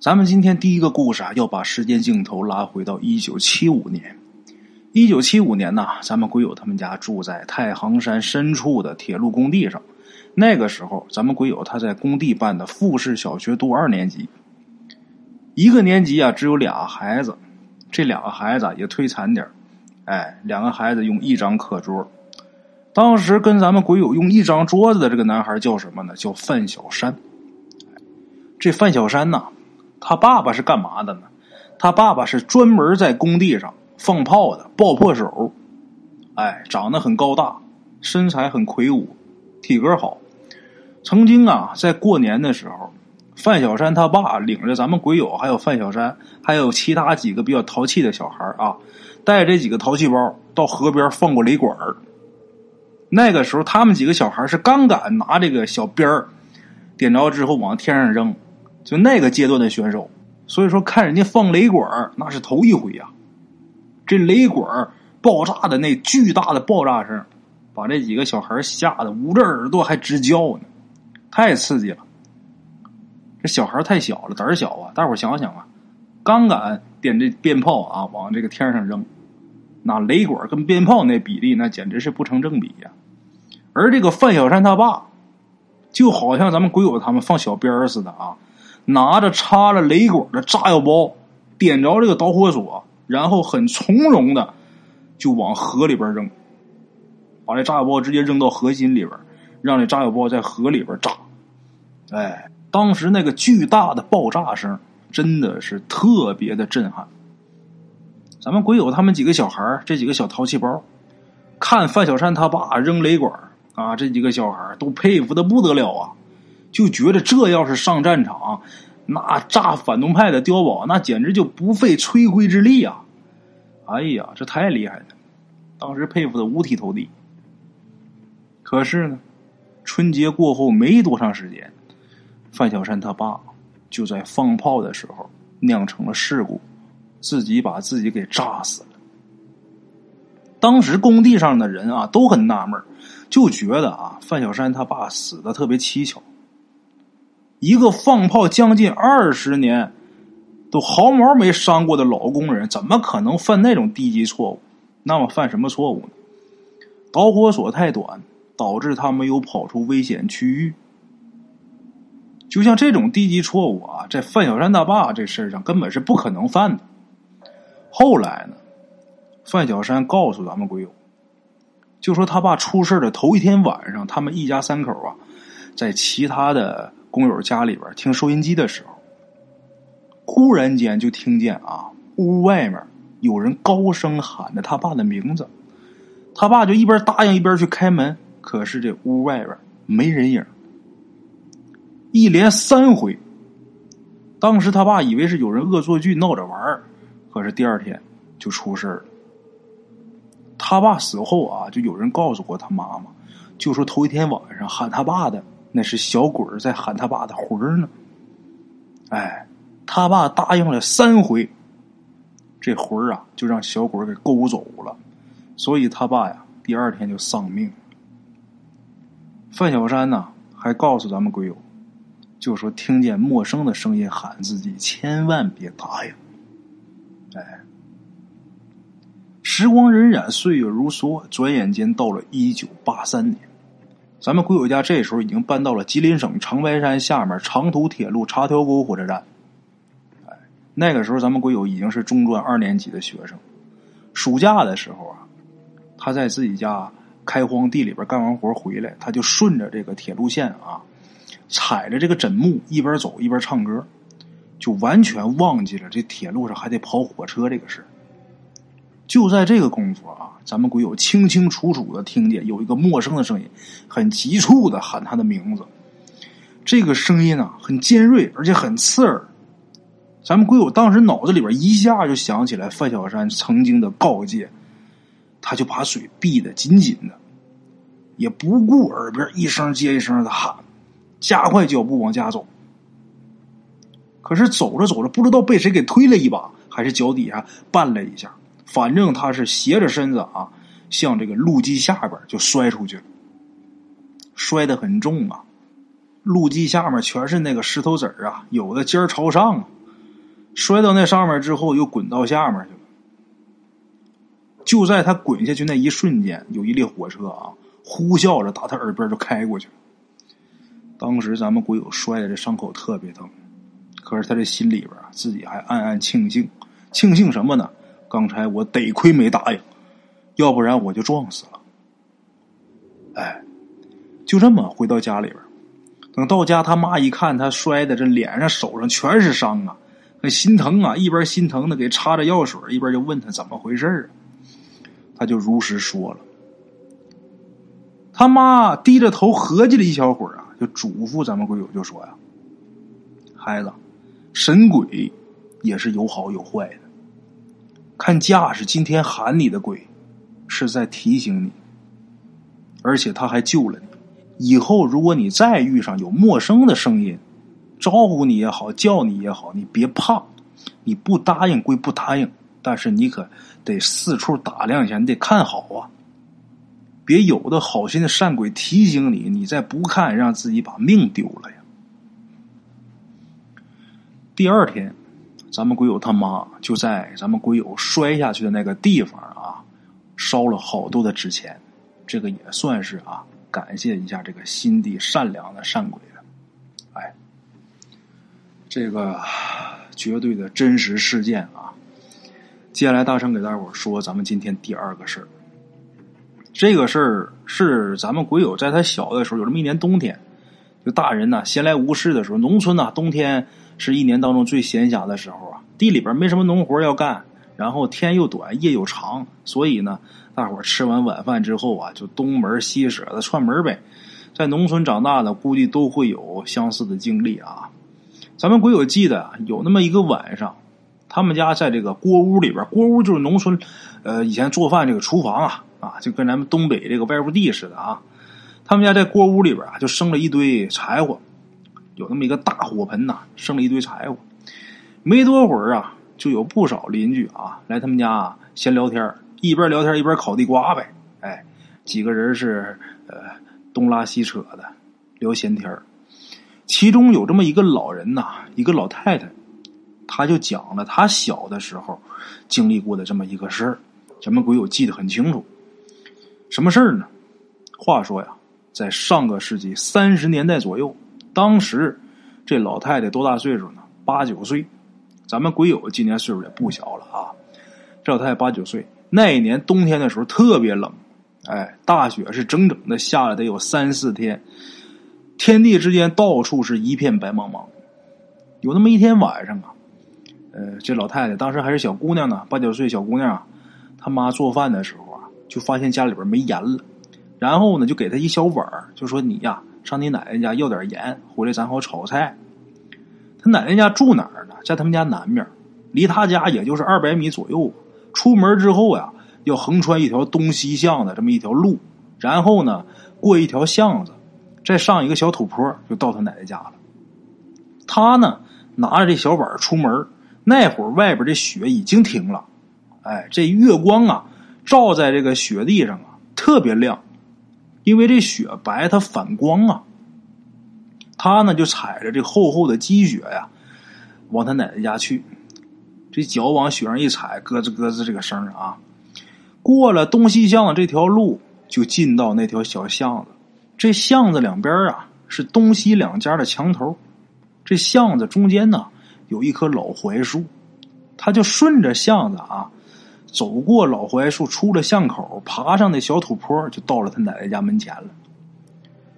咱们今天第一个故事啊，要把时间镜头拉回到一九七五年。一九七五年呢，咱们鬼友他们家住在太行山深处的铁路工地上。那个时候，咱们鬼友他在工地办的富士小学读二年级。一个年级啊，只有俩孩子，这两个孩子也忒惨点哎，两个孩子用一张课桌。当时跟咱们鬼友用一张桌子的这个男孩叫什么呢？叫范小山。这范小山呐。他爸爸是干嘛的呢？他爸爸是专门在工地上放炮的爆破手，哎，长得很高大，身材很魁梧，体格好。曾经啊，在过年的时候，范小山他爸领着咱们鬼友，还有范小山，还有其他几个比较淘气的小孩啊，带这几个淘气包到河边放过雷管那个时候，他们几个小孩是刚敢拿这个小鞭儿点着之后往天上扔。就那个阶段的选手，所以说看人家放雷管那是头一回呀。这雷管爆炸的那巨大的爆炸声，把这几个小孩吓得捂着耳朵还直叫呢，太刺激了。这小孩太小了，胆小啊！大伙想想啊，刚敢点这鞭炮啊，往这个天上扔，那雷管跟鞭炮那比例，那简直是不成正比呀。而这个范小山他爸，就好像咱们鬼友他们放小鞭似的啊。拿着插了雷管的炸药包，点着这个导火索，然后很从容的就往河里边扔，把这炸药包直接扔到河心里边，让这炸药包在河里边炸。哎，当时那个巨大的爆炸声真的是特别的震撼。咱们鬼友他们几个小孩这几个小淘气包，看范小山他爸扔雷管啊，这几个小孩都佩服的不得了啊。就觉得这要是上战场，那炸反动派的碉堡，那简直就不费吹灰之力啊！哎呀，这太厉害了，当时佩服的五体投地。可是呢，春节过后没多长时间，范小山他爸就在放炮的时候酿成了事故，自己把自己给炸死了。当时工地上的人啊都很纳闷，就觉得啊范小山他爸死的特别蹊跷。一个放炮将近二十年，都毫毛没伤过的老工人，怎么可能犯那种低级错误？那么犯什么错误呢？导火索太短，导致他没有跑出危险区域。就像这种低级错误啊，在范小山他爸这事上根本是不可能犯的。后来呢，范小山告诉咱们鬼友，就说他爸出事的头一天晚上，他们一家三口啊，在其他的。工友家里边听收音机的时候，忽然间就听见啊，屋外面有人高声喊着他爸的名字，他爸就一边答应一边去开门，可是这屋外边没人影，一连三回，当时他爸以为是有人恶作剧闹着玩可是第二天就出事了。他爸死后啊，就有人告诉过他妈妈，就说头一天晚上喊他爸的。那是小鬼在喊他爸的魂儿呢，哎，他爸答应了三回，这魂儿啊就让小鬼给勾走了，所以他爸呀第二天就丧命。范小山呢还告诉咱们鬼友，就说听见陌生的声音喊自己，千万别答应。哎，时光荏苒，岁月如梭，转眼间到了一九八三年。咱们鬼友家这时候已经搬到了吉林省长白山下面长途铁路茶条沟火车站。哎，那个时候咱们鬼友已经是中专二年级的学生。暑假的时候啊，他在自己家开荒地里边干完活回来，他就顺着这个铁路线啊，踩着这个枕木一边走一边唱歌，就完全忘记了这铁路上还得跑火车这个事就在这个功夫啊，咱们鬼友清清楚楚的听见有一个陌生的声音，很急促的喊他的名字。这个声音啊，很尖锐，而且很刺耳。咱们鬼友当时脑子里边一下就想起来范小山曾经的告诫，他就把嘴闭得紧紧的，也不顾耳边一声接一声的喊，加快脚步往家走。可是走着走着，不知道被谁给推了一把，还是脚底下绊了一下。反正他是斜着身子啊，向这个路基下边就摔出去了，摔得很重啊。路基下面全是那个石头子儿啊，有的尖儿朝上，摔到那上面之后，又滚到下面去了。就在他滚下去那一瞬间，有一列火车啊，呼啸着打他耳边就开过去了。当时咱们鬼友摔的这伤口特别疼，可是他这心里边啊，自己还暗暗庆幸，庆幸什么呢？刚才我得亏没答应，要不然我就撞死了。哎，就这么回到家里边，等到家，他妈一看他摔的这脸上、手上全是伤啊，很心疼啊，一边心疼的给擦着药水，一边就问他怎么回事啊。他就如实说了。他妈低着头合计了一小会儿啊，就嘱咐咱们鬼友就说呀：“孩子，神鬼也是有好有坏的，看架势，今天喊你的鬼是在提醒你。”而且他还救了你。以后如果你再遇上有陌生的声音，招呼你也好，叫你也好，你别怕。你不答应归不答应，但是你可得四处打量一下，你得看好啊。别有的好心的善鬼提醒你，你再不看，让自己把命丢了呀。第二天，咱们鬼友他妈就在咱们鬼友摔下去的那个地方啊，烧了好多的纸钱。这个也算是啊，感谢一下这个心地善良的善鬼了。哎，这个绝对的真实事件啊。接下来大圣给大伙说咱们今天第二个事儿。这个事儿是咱们鬼友在他小的时候，有这么一年冬天，就大人呢闲来无事的时候，农村呢冬天是一年当中最闲暇的时候啊，地里边没什么农活要干，然后天又短，夜又长，所以呢。大伙吃完晚饭之后啊，就东门西舍的串门呗。在农村长大的，估计都会有相似的经历啊。咱们鬼友记得有那么一个晚上，他们家在这个锅屋里边，锅屋就是农村呃以前做饭这个厨房啊啊，就跟咱们东北这个外屋地似的啊。他们家在锅屋里边啊，就生了一堆柴火，有那么一个大火盆呐，生了一堆柴火。没多会儿啊，就有不少邻居啊来他们家啊闲聊天一边聊天一边烤地瓜呗，哎，几个人是呃东拉西扯的聊闲天其中有这么一个老人呐，一个老太太，他就讲了他小的时候经历过的这么一个事儿，咱们鬼友记得很清楚。什么事儿呢？话说呀，在上个世纪三十年代左右，当时这老太太多大岁数呢？八九岁。咱们鬼友今年岁数也不小了啊，这老太太八九岁。那一年冬天的时候特别冷，哎，大雪是整整的下了得有三四天，天地之间到处是一片白茫茫。有那么一天晚上啊，呃，这老太太当时还是小姑娘呢，八九岁小姑娘啊，她妈做饭的时候啊，就发现家里边没盐了，然后呢，就给她一小碗就说你呀，上你奶奶家要点盐，回来咱好炒菜。他奶奶家住哪儿呢？在他们家南面，离他家也就是二百米左右。出门之后呀，要横穿一条东西向的这么一条路，然后呢，过一条巷子，再上一个小土坡，就到他奶奶家了。他呢，拿着这小碗出门，那会儿外边这雪已经停了，哎，这月光啊，照在这个雪地上啊，特别亮，因为这雪白，它反光啊。他呢，就踩着这厚厚的积雪呀，往他奶奶家去。这脚往雪上一踩，咯吱咯吱这个声啊！过了东西巷这条路，就进到那条小巷子。这巷子两边啊是东西两家的墙头，这巷子中间呢有一棵老槐树。他就顺着巷子啊走过老槐树，出了巷口，爬上那小土坡，就到了他奶奶家门前了。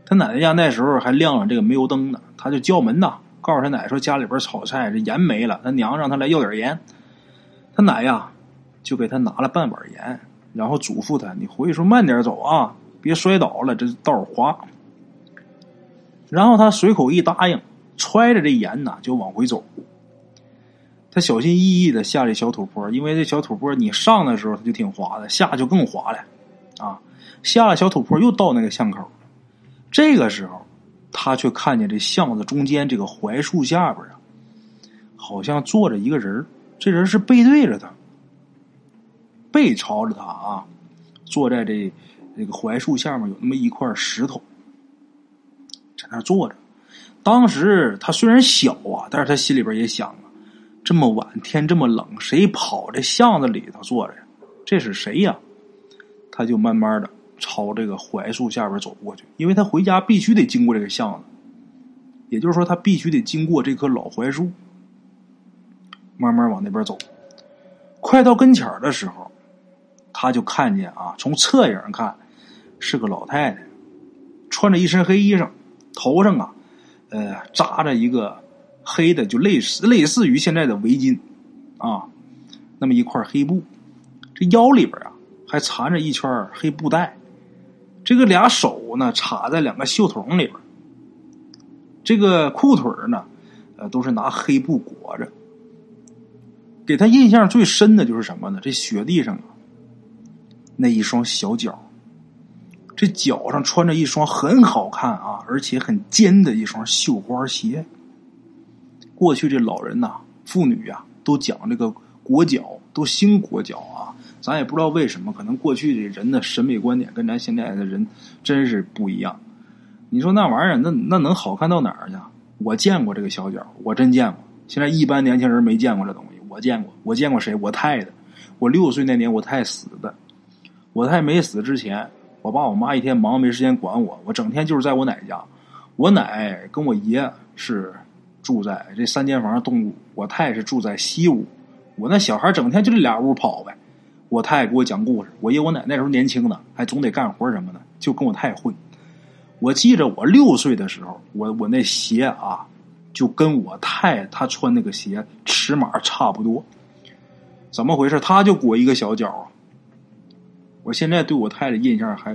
他奶奶家那时候还亮着这个煤油灯呢，他就叫门呐。告诉他奶说家里边炒菜这盐没了，他娘让他来要点盐。他奶呀就给他拿了半碗盐，然后嘱咐他：“你回去时候慢点走啊，别摔倒了，这道滑。”然后他随口一答应，揣着这盐呢就往回走。他小心翼翼的下这小土坡，因为这小土坡你上的时候它就挺滑的，下就更滑了啊。下了小土坡又到那个巷口，这个时候。他却看见这巷子中间这个槐树下边啊，好像坐着一个人这人是背对着他，背朝着他啊，坐在这这个槐树下面有那么一块石头，在那坐着。当时他虽然小啊，但是他心里边也想，这么晚，天这么冷，谁跑这巷子里头坐着呀？这是谁呀？他就慢慢的朝这个槐树下边走过去，因为他回家必须得经过这个巷子，也就是说，他必须得经过这棵老槐树。慢慢往那边走，快到跟前的时候，他就看见啊，从侧影看是个老太太，穿着一身黑衣裳，头上啊，呃，扎着一个。黑的就类似类似于现在的围巾，啊，那么一块黑布，这腰里边啊还缠着一圈黑布带，这个俩手呢插在两个袖筒里边，这个裤腿呢，呃都是拿黑布裹着。给他印象最深的就是什么呢？这雪地上啊，那一双小脚，这脚上穿着一双很好看啊，而且很尖的一双绣花鞋。过去这老人呐，妇女呀，都讲这个裹脚，都兴裹脚啊。咱也不知道为什么，可能过去这人的审美观点跟咱现在的人真是不一样。你说那玩意儿，那那能好看到哪儿去？我见过这个小脚，我真见过。现在一般年轻人没见过这东西，我见过。我见过谁？我太太。我六岁那年，我太死的。我太没死之前，我爸我妈一天忙没时间管我，我整天就是在我奶家。我奶跟我爷是。住在这三间房东屋，我太是住在西屋。我那小孩整天就这俩屋跑呗。我太给我讲故事，我爷我奶那时候年轻呢，还总得干活什么的，就跟我太混。我记着我六岁的时候，我我那鞋啊，就跟我太他穿那个鞋尺码差不多。怎么回事？他就裹一个小脚。我现在对我太太印象还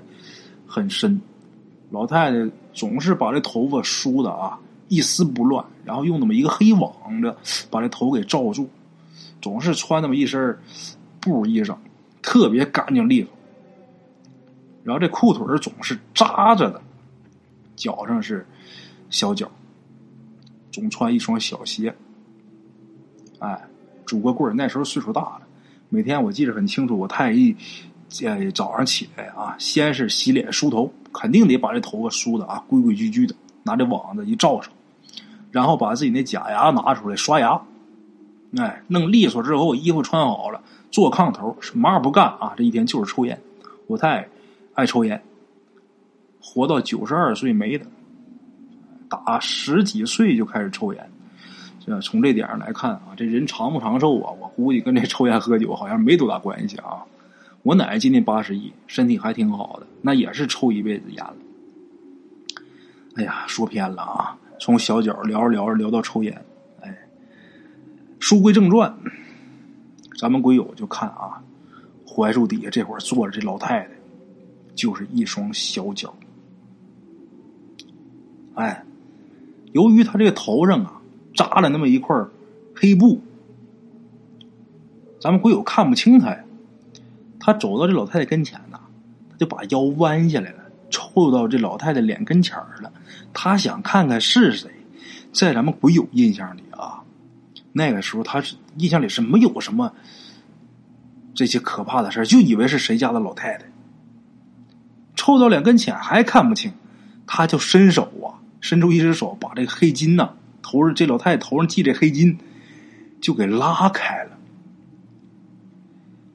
很深，老太太总是把这头发梳的啊。一丝不乱，然后用那么一个黑网子把这头给罩住，总是穿那么一身布衣裳，特别干净利索。然后这裤腿总是扎着的，脚上是小脚，总穿一双小鞋。哎，拄个棍儿，那时候岁数大了。每天我记得很清楚，我太一呃早上起来啊，先是洗脸梳头，肯定得把这头发梳的啊规规矩矩的，拿这网子一罩上。然后把自己那假牙拿出来刷牙，哎，弄利索之后，衣服穿好了，坐炕头，什么也不干啊！这一天就是抽烟。我太爱抽烟，活到九十二岁没的，打十几岁就开始抽烟。这从这点上来看啊，这人长不长寿啊？我估计跟这抽烟喝酒好像没多大关系啊。我奶今年八十一，身体还挺好的，那也是抽一辈子烟了。哎呀，说偏了啊。从小脚聊着聊着聊到抽烟，哎，书归正传，咱们鬼友就看啊，槐树底下这会儿坐着这老太太，就是一双小脚，哎，由于他这个头上啊扎了那么一块黑布，咱们鬼友看不清他呀，他走到这老太太跟前呐，他就把腰弯下来了。凑到这老太太脸跟前儿了，他想看看是谁。在咱们鬼友印象里啊，那个时候他是印象里是没有什么这些可怕的事就以为是谁家的老太太。凑到脸跟前还看不清，他就伸手啊，伸出一只手把这个黑金呐，头上这老太太头上系这黑金就给拉开了，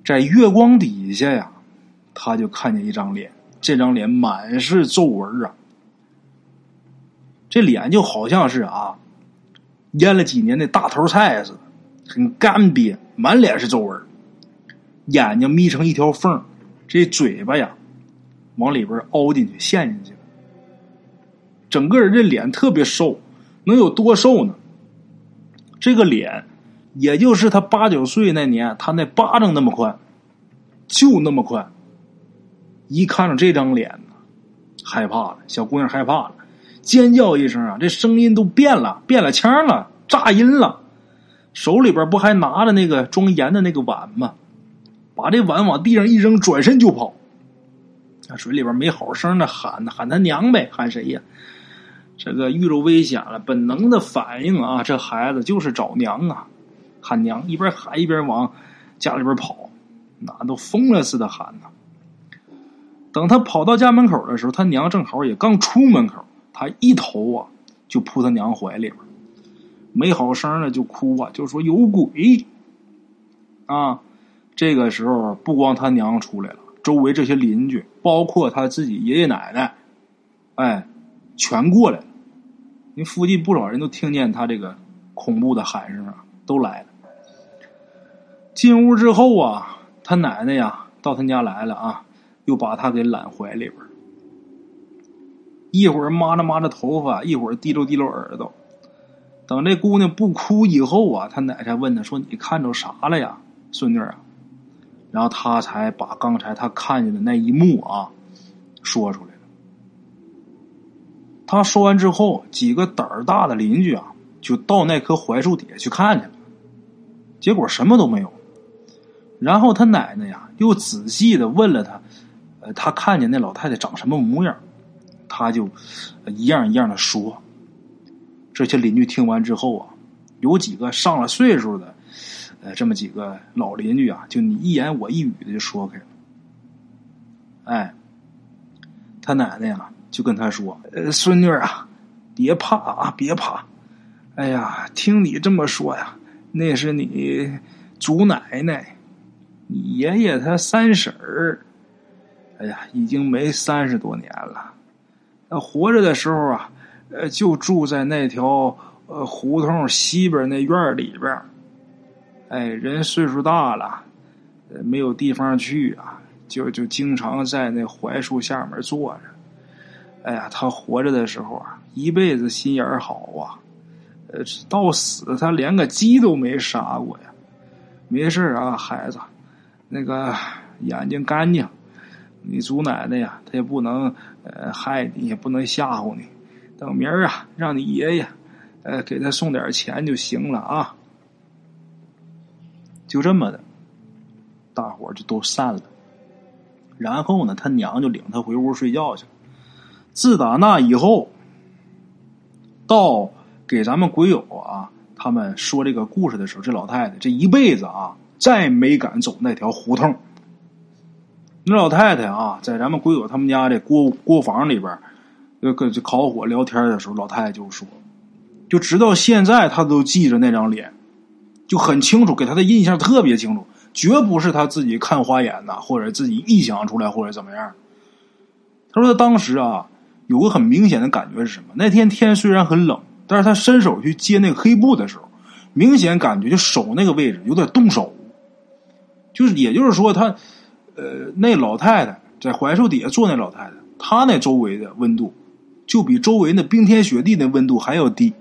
在月光底下呀，他就看见一张脸。这张脸满是皱纹啊，这脸就好像是啊，腌了几年的大头菜似的，很干瘪，满脸是皱纹，眼睛眯成一条缝，这嘴巴呀往里边凹进去，陷进去，整个人这脸特别瘦，能有多瘦呢？这个脸，也就是他八九岁那年，他那巴掌那么宽，就那么宽。一看着这张脸呢，害怕了，小姑娘害怕了，尖叫一声啊，这声音都变了，变了腔了，炸音了，手里边不还拿着那个装盐的那个碗吗？把这碗往地上一扔，转身就跑。那水里边没好声的喊喊他娘呗，喊谁呀？这个遇着危险了，本能的反应啊，这孩子就是找娘啊，喊娘，一边喊一边往家里边跑，那都疯了似的喊呢。等他跑到家门口的时候，他娘正好也刚出门口，他一头啊就扑他娘怀里边，没好声的就哭啊，就说有鬼啊。这个时候，不光他娘出来了，周围这些邻居，包括他自己爷爷奶奶，哎，全过来了。因为附近不少人都听见他这个恐怖的喊声啊，都来了。进屋之后啊，他奶奶呀到他家来了啊，又把他给揽怀里边一会儿抹着抹着头发，一会儿滴溜滴溜耳朵。等这姑娘不哭以后啊，他奶奶问他说：“你看着啥了呀，孙女啊？”然后他才把刚才他看见的那一幕啊说出来了。他说完之后，几个胆儿大的邻居啊就到那棵槐树底下去看去了，结果什么都没有。然后他奶奶呀又仔细的问了他，呃，他看见那老太太长什么模样，他就一样一样的说。这些邻居听完之后啊，有几个上了岁数的。呃，这么几个老邻居啊，就你一言我一语的就说开了。哎，他奶奶呀就跟他说：“呃，孙女啊，别怕啊，别怕。哎呀，听你这么说呀，那是你祖奶奶，你爷爷他三婶儿。哎呀，已经没三十多年了。那活着的时候啊，呃，就住在那条呃胡同西边那院里边。”哎，人岁数大了，呃，没有地方去啊，就就经常在那槐树下面坐着。哎呀，他活着的时候啊，一辈子心眼好啊，呃，到死他连个鸡都没杀过呀。没事啊，孩子，那个眼睛干净，你祖奶奶呀，她也不能呃害你，也不能吓唬你。等明儿啊，让你爷爷呃给他送点钱就行了啊。就这么的，大伙就都散了。然后呢，他娘就领他回屋睡觉去了。自打那以后，到给咱们鬼友啊，他们说这个故事的时候，这老太太这一辈子啊，再没敢走那条胡同。那老太太啊，在咱们鬼友他们家这锅锅房里边，呃，跟烤火聊天的时候，老太太就说，就直到现在，她都记着那张脸。就很清楚，给她的印象特别清楚，绝不是她自己看花眼呐，或者自己臆想出来，或者怎么样。她说她当时啊，有个很明显的感觉是什么？那天天虽然很冷，但是她伸手去接那个黑布的时候，明显感觉就手那个位置有点冻手。就是，也就是说，她呃，那老太太在槐树底下坐，那老太太，她那周围的温度就比周围那冰天雪地的温度还要低。